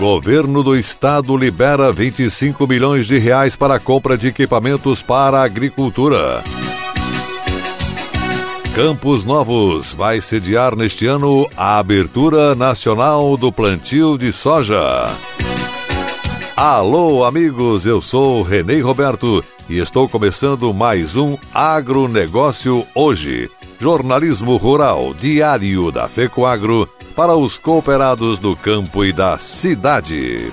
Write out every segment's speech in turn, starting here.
Governo do Estado libera 25 milhões de reais para a compra de equipamentos para a agricultura. Campos Novos vai sediar neste ano a abertura nacional do plantio de soja. Alô, amigos, eu sou Renê Roberto e estou começando mais um Agronegócio Hoje. Jornalismo Rural Diário da FECOAGRO para os cooperados do campo e da cidade.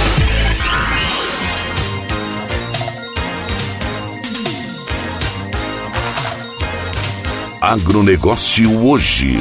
Agronegócio hoje.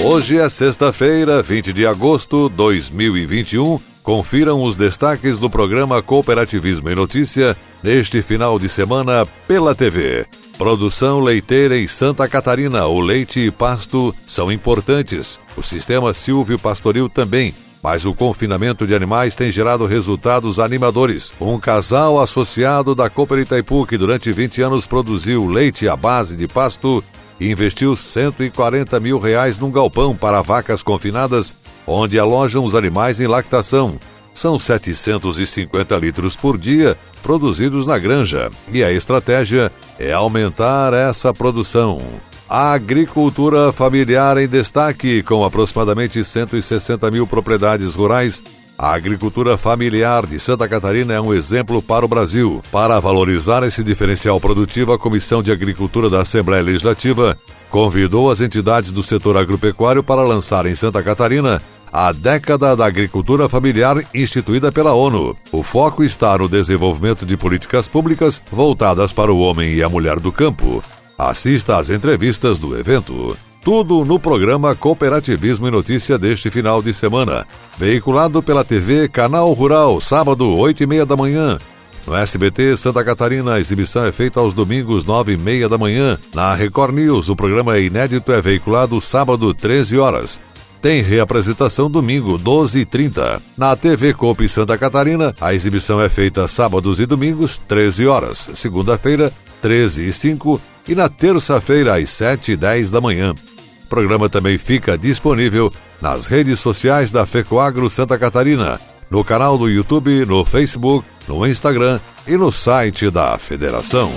Hoje é sexta-feira, 20 de agosto de 2021. Confiram os destaques do programa Cooperativismo em Notícia neste final de semana pela TV. Produção leiteira em Santa Catarina. O leite e pasto são importantes. O sistema Silvio Pastoril também mas o confinamento de animais tem gerado resultados animadores. Um casal associado da Cooper Itaipu, que durante 20 anos produziu leite à base de pasto, investiu 140 mil reais num galpão para vacas confinadas, onde alojam os animais em lactação. São 750 litros por dia produzidos na granja, e a estratégia é aumentar essa produção. A agricultura familiar em destaque, com aproximadamente 160 mil propriedades rurais. A agricultura familiar de Santa Catarina é um exemplo para o Brasil. Para valorizar esse diferencial produtivo, a Comissão de Agricultura da Assembleia Legislativa convidou as entidades do setor agropecuário para lançar em Santa Catarina a década da agricultura familiar instituída pela ONU. O foco está no desenvolvimento de políticas públicas voltadas para o homem e a mulher do campo. Assista às entrevistas do evento. Tudo no programa Cooperativismo e Notícia deste final de semana. Veiculado pela TV Canal Rural, sábado, 8 e meia da manhã. No SBT Santa Catarina, a exibição é feita aos domingos, 9 e meia da manhã. Na Record News, o programa é inédito é veiculado sábado, 13 horas. Tem reapresentação domingo, 12 e 30. Na TV Coop Santa Catarina, a exibição é feita sábados e domingos, 13 horas. Segunda-feira, 13 e 5 e na terça-feira às 7 e 10 da manhã. O programa também fica disponível nas redes sociais da FECOAGRO Santa Catarina, no canal do YouTube, no Facebook, no Instagram e no site da Federação.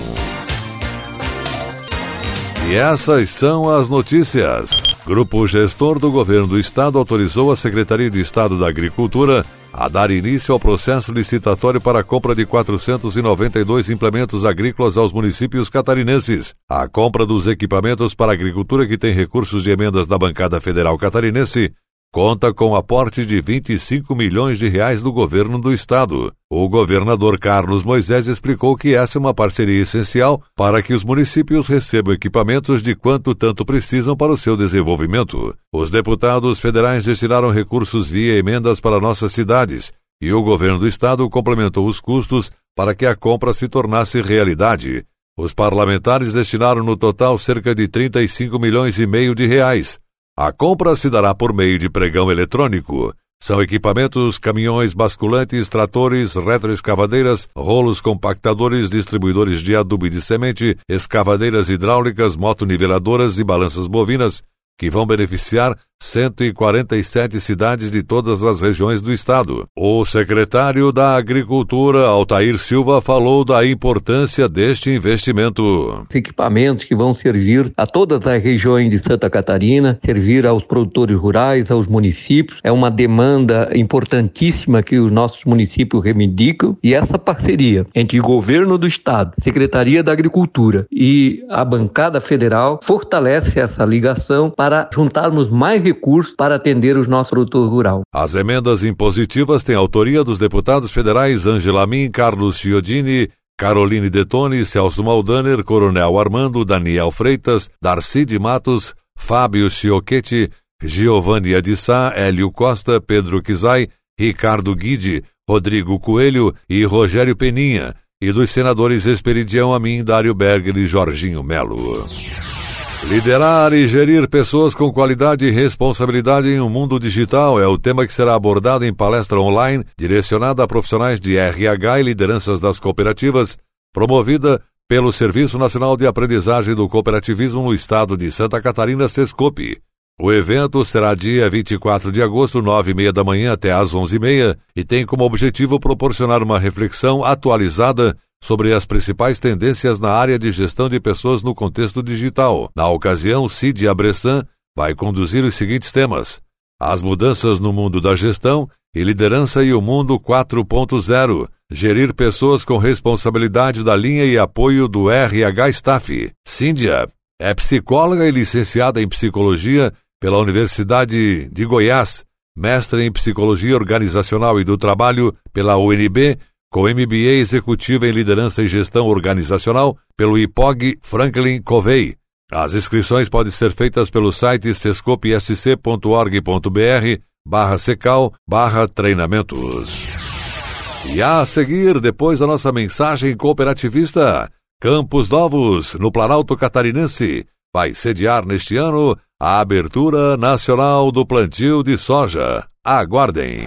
E essas são as notícias. Grupo Gestor do Governo do Estado autorizou a Secretaria de Estado da Agricultura a dar início ao processo licitatório para a compra de 492 implementos agrícolas aos municípios catarinenses. A compra dos equipamentos para a agricultura que tem recursos de emendas da bancada federal catarinense conta com aporte de 25 milhões de reais do governo do estado. O governador Carlos Moisés explicou que essa é uma parceria essencial para que os municípios recebam equipamentos de quanto tanto precisam para o seu desenvolvimento. Os deputados federais destinaram recursos via emendas para nossas cidades e o governo do estado complementou os custos para que a compra se tornasse realidade. Os parlamentares destinaram no total cerca de 35 milhões e meio de reais. A compra se dará por meio de pregão eletrônico. São equipamentos, caminhões basculantes, tratores, retroescavadeiras, rolos compactadores, distribuidores de adubo e de semente, escavadeiras hidráulicas, motoniveladoras e balanças bovinas, que vão beneficiar 147 cidades de todas as regiões do estado. O secretário da Agricultura, Altair Silva, falou da importância deste investimento. Equipamentos que vão servir a todas as regiões de Santa Catarina, servir aos produtores rurais, aos municípios. É uma demanda importantíssima que os nossos municípios reivindicam e essa parceria entre o governo do estado, Secretaria da Agricultura e a bancada federal fortalece essa ligação para juntarmos mais recursos para atender os nossos produtores rural. As emendas impositivas têm autoria dos deputados federais Angela Min, Carlos Chiodini, Caroline Detone, Celso Maldaner, Coronel Armando, Daniel Freitas, Darcy de Matos, Fábio Chiochetti, Giovanni Adissá, Hélio Costa, Pedro Kizai, Ricardo Guide, Rodrigo Coelho e Rogério Peninha, e dos senadores Esperidião Amin, Dário Berger e Jorginho Melo. Liderar e gerir pessoas com qualidade e responsabilidade em um mundo digital é o tema que será abordado em palestra online direcionada a profissionais de RH e lideranças das cooperativas, promovida pelo Serviço Nacional de Aprendizagem do Cooperativismo no estado de Santa Catarina, Sescope. O evento será dia 24 de agosto, nove e meia da manhã até às onze e meia, e tem como objetivo proporcionar uma reflexão atualizada sobre as principais tendências na área de gestão de pessoas no contexto digital. Na ocasião, Cid Abressan vai conduzir os seguintes temas: as mudanças no mundo da gestão e liderança e o mundo 4.0, gerir pessoas com responsabilidade da linha e apoio do RH Staff. Cíndia é psicóloga e licenciada em psicologia pela Universidade de Goiás, mestre em psicologia organizacional e do trabalho pela UNB com MBA executivo em liderança e gestão organizacional pelo IPOG Franklin Covey. As inscrições podem ser feitas pelo site sescopsc.org.br barra secal barra treinamentos. E a seguir, depois da nossa mensagem cooperativista, Campos Novos, no Planalto Catarinense, vai sediar neste ano a abertura nacional do plantio de soja. Aguardem!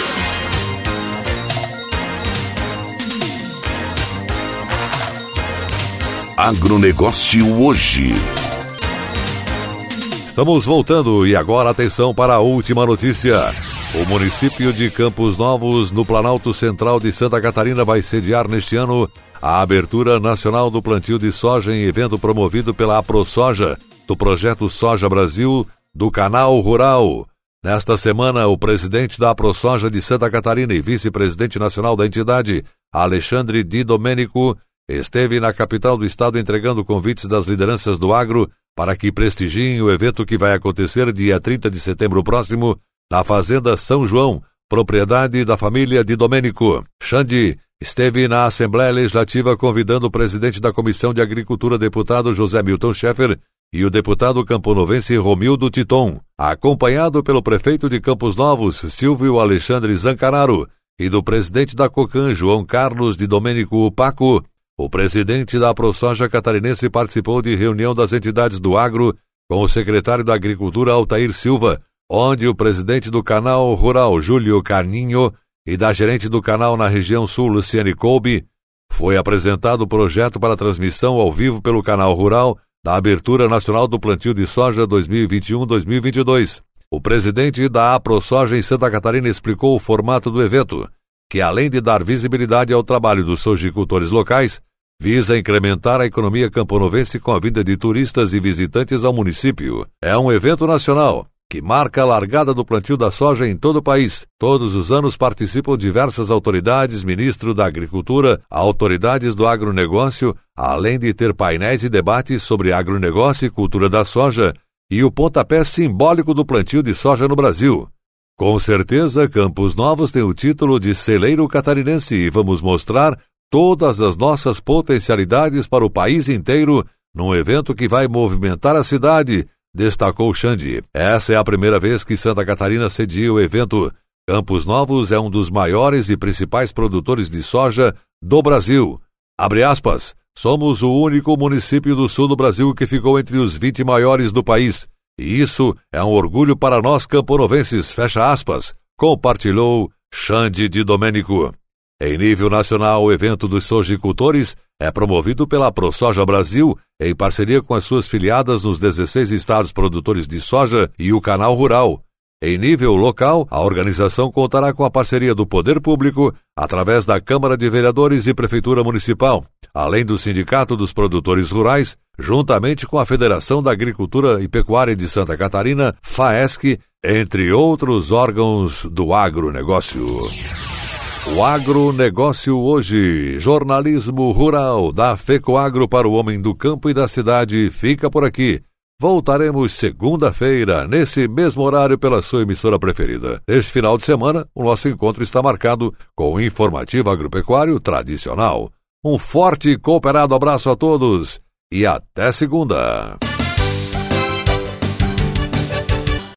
Agronegócio hoje. Estamos voltando e agora atenção para a última notícia. O município de Campos Novos, no Planalto Central de Santa Catarina, vai sediar neste ano a abertura nacional do plantio de soja em evento promovido pela AproSoja, do projeto Soja Brasil, do Canal Rural. Nesta semana, o presidente da AproSoja de Santa Catarina e vice-presidente nacional da entidade, Alexandre Di Domênico, esteve na capital do estado entregando convites das lideranças do agro para que prestigiem o evento que vai acontecer dia 30 de setembro próximo na Fazenda São João, propriedade da família de Domênico. Xandi esteve na Assembleia Legislativa convidando o presidente da Comissão de Agricultura, deputado José Milton Schaeffer, e o deputado camponovense Romildo Titon, acompanhado pelo prefeito de Campos Novos, Silvio Alexandre Zancararo, e do presidente da COCAN, João Carlos de Domênico Paco, o presidente da ProSoja catarinense participou de reunião das entidades do agro com o secretário da Agricultura Altair Silva, onde o presidente do canal rural Júlio Carninho e da gerente do canal na região sul Luciane Colby foi apresentado o projeto para transmissão ao vivo pelo canal rural da abertura nacional do plantio de soja 2021-2022. O presidente da AproSoja em Santa Catarina explicou o formato do evento, que além de dar visibilidade ao trabalho dos sojicultores locais, visa incrementar a economia camponovense com a vinda de turistas e visitantes ao município. É um evento nacional que marca a largada do plantio da soja em todo o país. Todos os anos participam diversas autoridades, ministro da Agricultura, autoridades do agronegócio, além de ter painéis e debates sobre agronegócio e cultura da soja e o pontapé simbólico do plantio de soja no Brasil. Com certeza, Campos Novos tem o título de celeiro catarinense e vamos mostrar todas as nossas potencialidades para o país inteiro num evento que vai movimentar a cidade, destacou Xande. Essa é a primeira vez que Santa Catarina cedia o evento. Campos Novos é um dos maiores e principais produtores de soja do Brasil. Abre aspas. Somos o único município do sul do Brasil que ficou entre os 20 maiores do país. E isso é um orgulho para nós camponovenses, fecha aspas, compartilhou Xande de Domênico. Em nível nacional, o evento dos sojicultores é promovido pela ProSoja Brasil em parceria com as suas filiadas nos 16 estados produtores de soja e o Canal Rural. Em nível local, a organização contará com a parceria do Poder Público, através da Câmara de Vereadores e Prefeitura Municipal, além do Sindicato dos Produtores Rurais, juntamente com a Federação da Agricultura e Pecuária de Santa Catarina, FAESC, entre outros órgãos do agronegócio. O agronegócio hoje, jornalismo rural da FECOAGro para o homem do campo e da cidade, fica por aqui. Voltaremos segunda-feira, nesse mesmo horário, pela sua emissora preferida. Neste final de semana, o nosso encontro está marcado com o informativo agropecuário tradicional. Um forte e cooperado abraço a todos e até segunda.